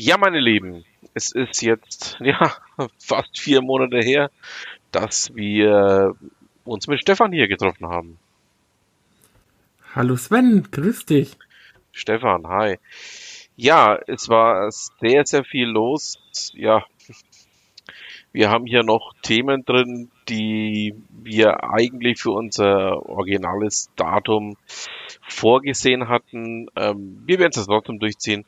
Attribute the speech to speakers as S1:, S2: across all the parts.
S1: Ja, meine Lieben, es ist jetzt ja fast vier Monate her, dass wir uns mit Stefan hier getroffen haben.
S2: Hallo Sven, grüß dich.
S1: Stefan, hi. Ja, es war sehr, sehr viel los. Ja, wir haben hier noch Themen drin, die wir eigentlich für unser originales Datum vorgesehen hatten. Ähm, wir werden es trotzdem durchziehen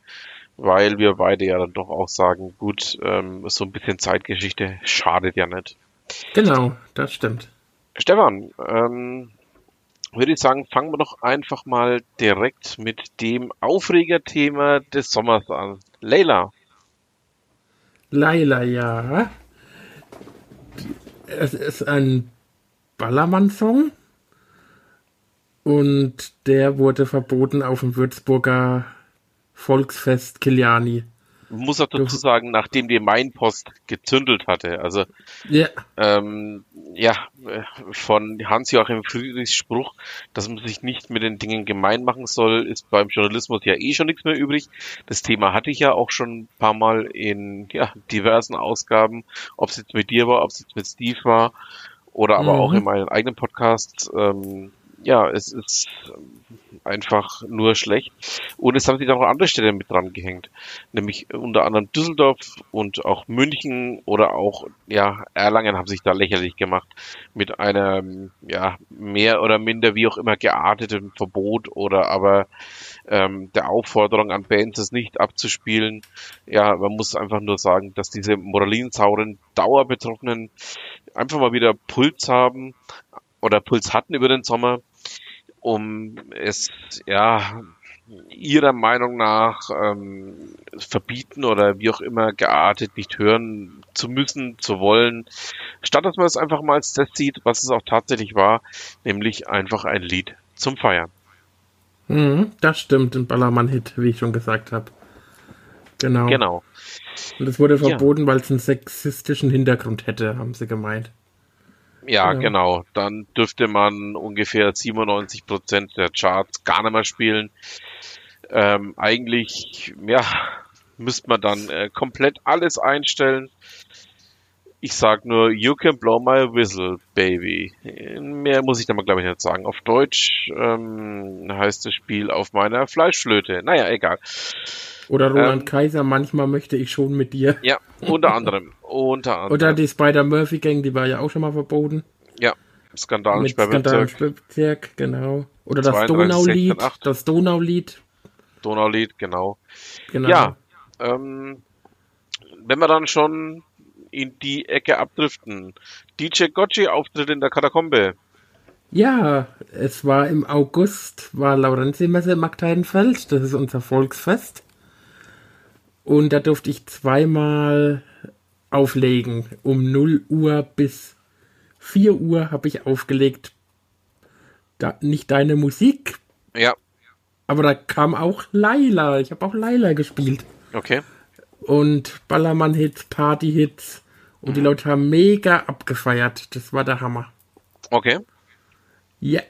S1: weil wir beide ja dann doch auch sagen, gut, ähm, so ein bisschen Zeitgeschichte schadet ja nicht.
S2: Genau, das stimmt.
S1: Stefan, ähm, würde ich sagen, fangen wir doch einfach mal direkt mit dem Aufregerthema des Sommers an. Leila.
S2: Leila, ja. Es ist ein Ballermann-Song und der wurde verboten auf dem Würzburger Volksfest Kiliani.
S1: Muss auch dazu sagen, nachdem die Mainpost gezündelt hatte. Also ja, ähm, ja von Hans-Joachim Friedrichs Spruch, dass man sich nicht mit den Dingen gemein machen soll, ist beim Journalismus ja eh schon nichts mehr übrig. Das Thema hatte ich ja auch schon ein paar Mal in ja, diversen Ausgaben, ob es jetzt mit dir war, ob es jetzt mit Steve war oder aber mhm. auch in meinem eigenen Podcast. Ähm, ja, es ist einfach nur schlecht. Und es haben sich auch andere Städte mit dran gehängt. Nämlich unter anderem Düsseldorf und auch München oder auch, ja, Erlangen haben sich da lächerlich gemacht mit einem, ja, mehr oder minder wie auch immer gearteten Verbot oder aber ähm, der Aufforderung an Bands es nicht abzuspielen. Ja, man muss einfach nur sagen, dass diese moralinsauren Dauerbetroffenen einfach mal wieder Puls haben oder Puls hatten über den Sommer um es ja ihrer Meinung nach ähm, verbieten oder wie auch immer geartet nicht hören zu müssen, zu wollen, statt dass man es einfach mal als Test sieht, was es auch tatsächlich war, nämlich einfach ein Lied zum Feiern.
S2: Mhm, das stimmt, ein Ballermann-Hit, wie ich schon gesagt habe. Genau.
S1: Genau.
S2: Und es wurde verboten, ja. weil es einen sexistischen Hintergrund hätte, haben sie gemeint.
S1: Ja, ja, genau. Dann dürfte man ungefähr 97 Prozent der Charts gar nicht mehr spielen. Ähm, eigentlich, ja, müsste man dann äh, komplett alles einstellen. Ich sag nur, you can blow my whistle, baby. Mehr muss ich da mal, glaube ich, nicht sagen. Auf Deutsch ähm, heißt das Spiel auf meiner Fleischflöte. Naja, egal.
S2: Oder Roland ähm, Kaiser, manchmal möchte ich schon mit dir.
S1: Ja, unter anderem. unter anderem.
S2: Oder die Spider-Murphy-Gang, die war ja auch schon mal verboten.
S1: Ja, Skandal
S2: mit Skandal Bezirk, genau. Oder das Donaulied, das Donaulied.
S1: Donaulied, genau. genau. Ja, ähm, wenn wir dann schon in die Ecke abdriften. DJ Gotchi Auftritt in der Katakombe.
S2: Ja, es war im August, war Laurentiemesse im Magdeidenfeld. Das ist unser Volksfest. Und da durfte ich zweimal auflegen. Um 0 Uhr bis 4 Uhr habe ich aufgelegt. Da, nicht deine Musik.
S1: Ja.
S2: Aber da kam auch Laila. Ich habe auch Laila gespielt.
S1: Okay.
S2: Und Ballermann-Hits, Party-Hits. Und mhm. die Leute haben mega abgefeiert. Das war der Hammer.
S1: Okay.
S2: Ja.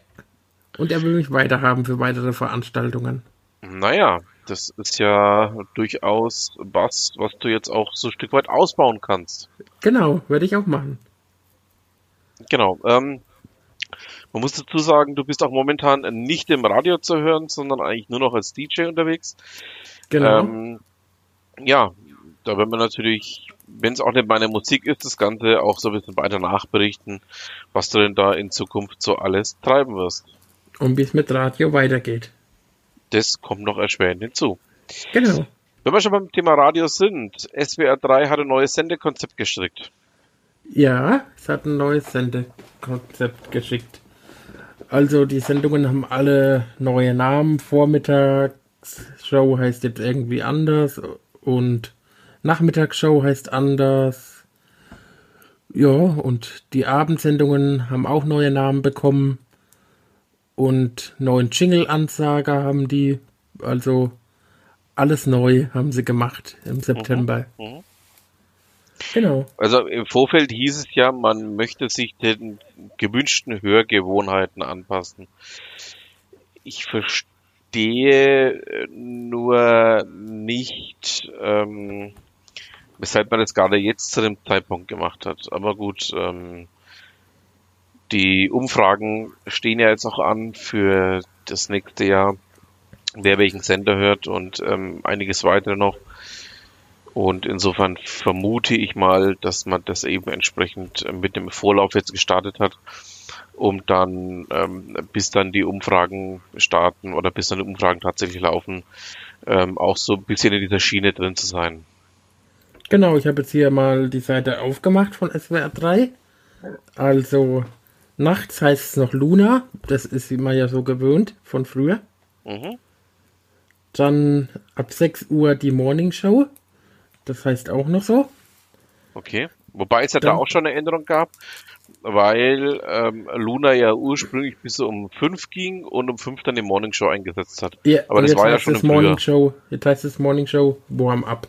S2: Und er will mich weiterhaben für weitere Veranstaltungen.
S1: Naja, das ist ja durchaus was, was du jetzt auch so ein Stück weit ausbauen kannst.
S2: Genau, werde ich auch machen.
S1: Genau. Ähm, man muss dazu sagen, du bist auch momentan nicht im Radio zu hören, sondern eigentlich nur noch als DJ unterwegs.
S2: Genau. Ähm,
S1: ja, da werden wir natürlich, wenn es auch nicht meine Musik ist, das Ganze auch so ein bisschen weiter nachberichten, was du denn da in Zukunft so alles treiben wirst.
S2: Und wie es mit Radio weitergeht
S1: das kommt noch erschwerend hinzu.
S2: Genau.
S1: Wenn wir schon beim Thema Radio sind, SWR 3 hat ein neues Sendekonzept gestrickt.
S2: Ja, es hat ein neues Sendekonzept geschickt. Also die Sendungen haben alle neue Namen. Vormittagsshow heißt jetzt irgendwie anders und Nachmittagsshow heißt anders. Ja, und die Abendsendungen haben auch neue Namen bekommen und neuen Jingle-Ansager haben die. Also alles neu haben sie gemacht im September. Mhm, mhm.
S1: Genau. Also im Vorfeld hieß es ja, man möchte sich den gewünschten Hörgewohnheiten anpassen. Ich verstehe verstehe nur nicht, ähm, weshalb man das gerade jetzt zu dem Zeitpunkt gemacht hat. Aber gut, ähm, die Umfragen stehen ja jetzt auch an für das nächste Jahr, wer welchen Sender hört und ähm, einiges weitere noch. Und insofern vermute ich mal, dass man das eben entsprechend mit dem Vorlauf jetzt gestartet hat, um dann, ähm, bis dann die Umfragen starten oder bis dann die Umfragen tatsächlich laufen, ähm, auch so ein bisschen in dieser Schiene drin zu sein.
S2: Genau, ich habe jetzt hier mal die Seite aufgemacht von SWR 3. Also nachts heißt es noch Luna, das ist immer ja so gewöhnt von früher. Mhm. Dann ab 6 Uhr die Morning Show. Das heißt auch noch so.
S1: Okay. Wobei es ja dann, da auch schon eine Änderung gab, weil ähm, Luna ja ursprünglich bis um 5 ging und um 5 dann die Morning Show eingesetzt hat.
S2: Ja, aber das war ja schon Morning Show. Jetzt heißt es Morning Show Warm Up.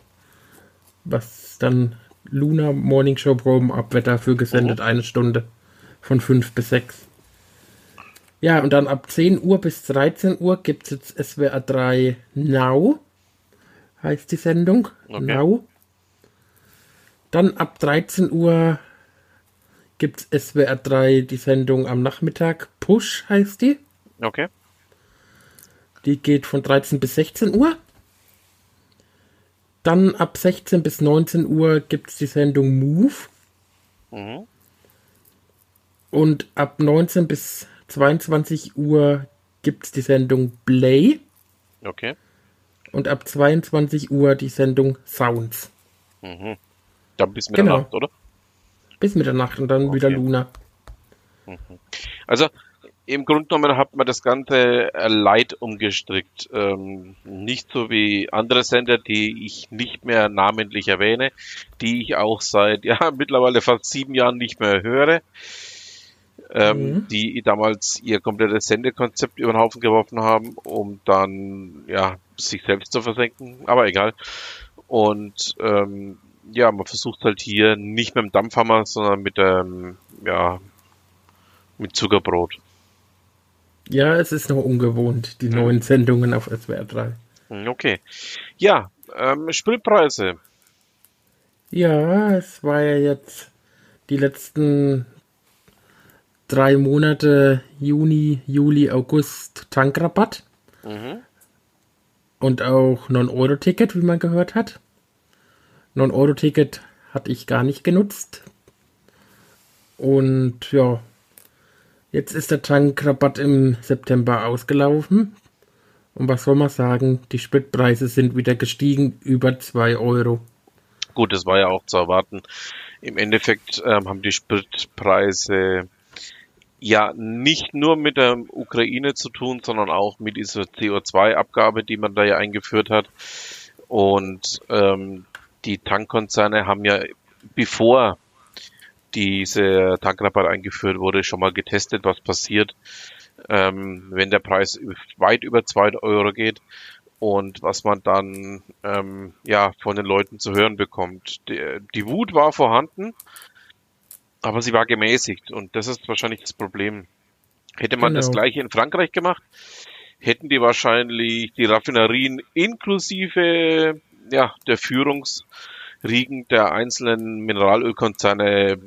S2: Was dann Luna Morning Show Warm Up wird dafür gesendet, mhm. eine Stunde. Von 5 bis 6. Ja, und dann ab 10 Uhr bis 13 Uhr gibt es jetzt SWR 3 Now. Heißt die Sendung. Okay. Now. Dann ab 13 Uhr gibt es SWR 3 die Sendung am Nachmittag. Push heißt die.
S1: Okay.
S2: Die geht von 13 bis 16 Uhr. Dann ab 16 bis 19 Uhr gibt es die Sendung Move. Mhm. Und ab 19 bis 22 Uhr gibt es die Sendung Play.
S1: Okay.
S2: Und ab 22 Uhr die Sendung Sounds.
S1: Mhm. Dann bis Mitternacht, genau. oder?
S2: Bis Mitternacht und dann okay. wieder Luna.
S1: Mhm. Also im Grunde genommen hat man das Ganze light umgestrickt. Ähm, nicht so wie andere Sender, die ich nicht mehr namentlich erwähne, die ich auch seit ja mittlerweile fast sieben Jahren nicht mehr höre ähm, mhm. die damals ihr komplettes Sendekonzept über den Haufen geworfen haben, um dann ja sich selbst zu versenken, aber egal. Und ähm, ja, man versucht halt hier nicht mit dem Dampfhammer, sondern mit ähm, ja mit Zuckerbrot.
S2: Ja, es ist noch ungewohnt, die mhm. neuen Sendungen auf SWR 3.
S1: Hm, okay. Ja, ähm, Spritpreise.
S2: Ja, es war ja jetzt die letzten drei Monate Juni, Juli, August Tankrabatt. Mhm. Und auch 9-Euro-Ticket, wie man gehört hat. 9-Euro-Ticket hatte ich gar nicht genutzt. Und ja, jetzt ist der Tankrabatt im September ausgelaufen. Und was soll man sagen? Die Spritpreise sind wieder gestiegen über 2 Euro.
S1: Gut, das war ja auch zu erwarten. Im Endeffekt ähm, haben die Spritpreise ja nicht nur mit der Ukraine zu tun, sondern auch mit dieser CO2-Abgabe, die man da ja eingeführt hat. Und ähm, die Tankkonzerne haben ja, bevor diese Tankrabatt eingeführt wurde, schon mal getestet, was passiert, ähm, wenn der Preis weit über zwei Euro geht und was man dann ähm, ja von den Leuten zu hören bekommt. Die, die Wut war vorhanden, aber sie war gemäßigt und das ist wahrscheinlich das Problem. Hätte man genau. das gleiche in Frankreich gemacht, hätten die wahrscheinlich die Raffinerien inklusive ja, der Führungsriegen der einzelnen Mineralölkonzerne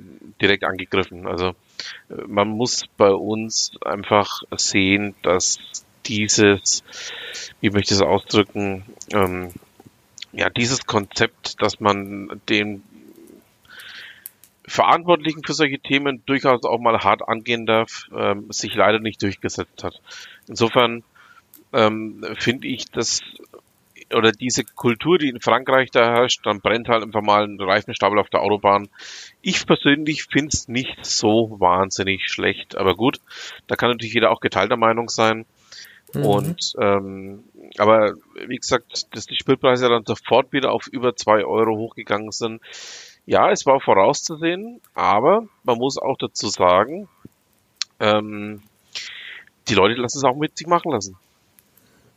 S1: direkt angegriffen. Also man muss bei uns einfach sehen, dass dieses, wie möchte ich es ausdrücken, ähm, ja, dieses Konzept, dass man den Verantwortlichen für solche Themen durchaus auch mal hart angehen darf, ähm, sich leider nicht durchgesetzt hat. Insofern ähm, finde ich, dass oder diese Kultur, die in Frankreich da herrscht, dann brennt halt einfach mal ein Reifenstapel auf der Autobahn. Ich persönlich finde es nicht so wahnsinnig schlecht, aber gut, da kann natürlich jeder auch geteilter Meinung sein. Mhm. Und ähm, aber wie gesagt, dass die Spritpreise dann sofort wieder auf über zwei Euro hochgegangen sind, ja, es war vorauszusehen, aber man muss auch dazu sagen, ähm, die Leute lassen es auch mit sich machen lassen.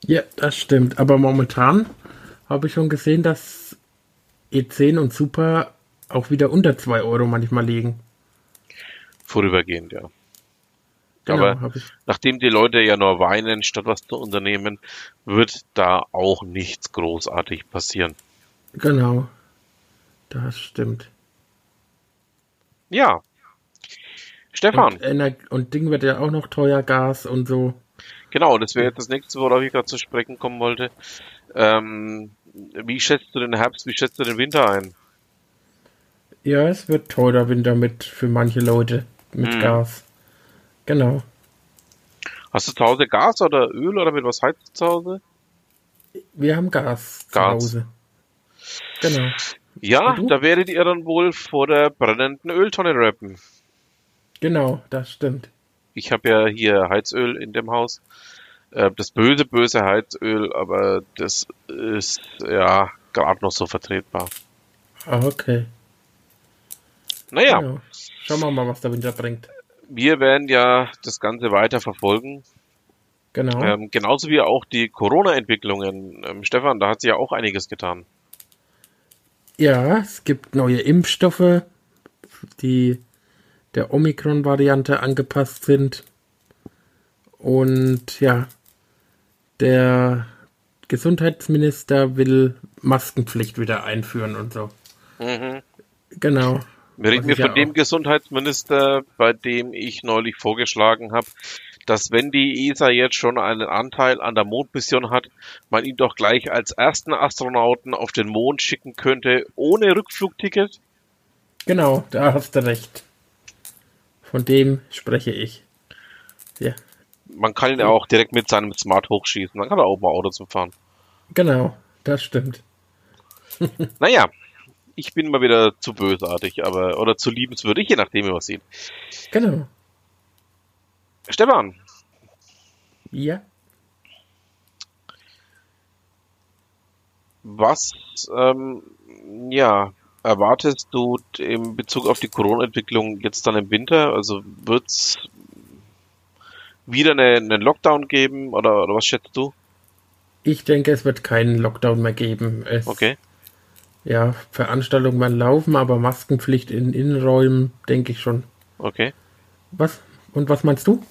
S2: Ja, das stimmt. Aber momentan habe ich schon gesehen, dass E10 und Super auch wieder unter 2 Euro manchmal liegen.
S1: Vorübergehend, ja. Genau, Aber nachdem die Leute ja nur weinen, statt was zu unternehmen, wird da auch nichts großartig passieren.
S2: Genau. Das stimmt.
S1: Ja. Stefan.
S2: Und, und Ding wird ja auch noch teuer, Gas und so.
S1: Genau, das wäre jetzt das nächste, worauf ich gerade zu sprechen kommen wollte. Ähm, wie schätzt du den Herbst, wie schätzt du den Winter ein?
S2: Ja, es wird teurer Winter mit für manche Leute mit hm. Gas. Genau.
S1: Hast du zu Hause Gas oder Öl oder mit was heizt du zu Hause?
S2: Wir haben Gas, Gas. zu Hause.
S1: Genau. Ja, da werdet ihr dann wohl vor der brennenden Öltonne rappen.
S2: Genau, das stimmt.
S1: Ich habe ja hier Heizöl in dem Haus. Äh, das böse, böse Heizöl, aber das ist ja gerade noch so vertretbar.
S2: Ah, okay.
S1: Naja. Genau.
S2: Schauen wir mal, was der Winter bringt.
S1: Wir werden ja das Ganze weiter verfolgen.
S2: Genau.
S1: Ähm, genauso wie auch die Corona-Entwicklungen. Ähm, Stefan, da hat sich ja auch einiges getan.
S2: Ja, es gibt neue Impfstoffe, die der Omikron-Variante angepasst sind. Und ja, der Gesundheitsminister will Maskenpflicht wieder einführen und so. Mhm. Genau.
S1: Wir reden wir von dem Gesundheitsminister, bei dem ich neulich vorgeschlagen habe, dass wenn die ESA jetzt schon einen Anteil an der Mondmission hat, man ihn doch gleich als ersten Astronauten auf den Mond schicken könnte, ohne Rückflugticket?
S2: Genau, da hast du recht. Von dem spreche ich. Ja.
S1: Man kann ihn ja auch direkt mit seinem Smart hochschießen, dann kann er auch mal Auto zum fahren.
S2: Genau, das stimmt.
S1: naja, ich bin mal wieder zu bösartig, aber oder zu liebenswürdig, je nachdem, wie man sieht.
S2: Genau.
S1: Stefan.
S2: Ja.
S1: Was, ähm, ja, erwartest du in Bezug auf die Corona-Entwicklung jetzt dann im Winter? Also wird's wieder eine, einen Lockdown geben oder, oder was schätzt du?
S2: Ich denke, es wird keinen Lockdown mehr geben. Es,
S1: okay.
S2: Ja, Veranstaltungen werden laufen, aber Maskenpflicht in Innenräumen, denke ich schon.
S1: Okay.
S2: Was? Und was meinst du?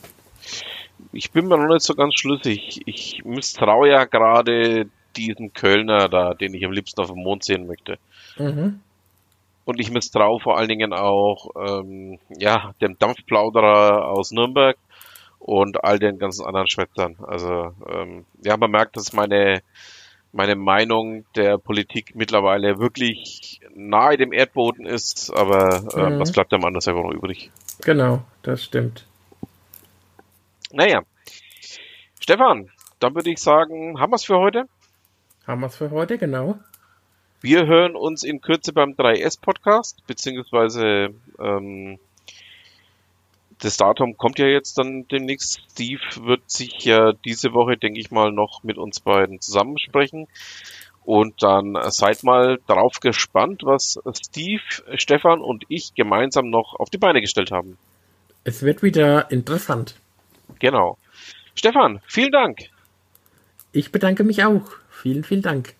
S1: Ich bin mir noch nicht so ganz schlüssig. Ich misstraue ja gerade diesen Kölner da, den ich am liebsten auf dem Mond sehen möchte. Mhm. Und ich misstraue vor allen Dingen auch ähm, ja, dem Dampfplauderer aus Nürnberg und all den ganzen anderen Schwätzern. Also ähm, ja, man merkt, dass meine meine Meinung der Politik mittlerweile wirklich nahe dem Erdboden ist, aber äh, mhm. was bleibt am anders einfach noch übrig?
S2: Genau, das stimmt.
S1: Naja. Stefan, dann würde ich sagen, haben wir es für heute?
S2: Haben wir es für heute, genau.
S1: Wir hören uns in Kürze beim 3S-Podcast, beziehungsweise ähm, das Datum kommt ja jetzt dann demnächst. Steve wird sich ja diese Woche, denke ich mal, noch mit uns beiden zusammensprechen. Und dann seid mal darauf gespannt, was Steve, Stefan und ich gemeinsam noch auf die Beine gestellt haben.
S2: Es wird wieder interessant.
S1: Genau. Stefan, vielen Dank.
S2: Ich bedanke mich auch. Vielen, vielen Dank.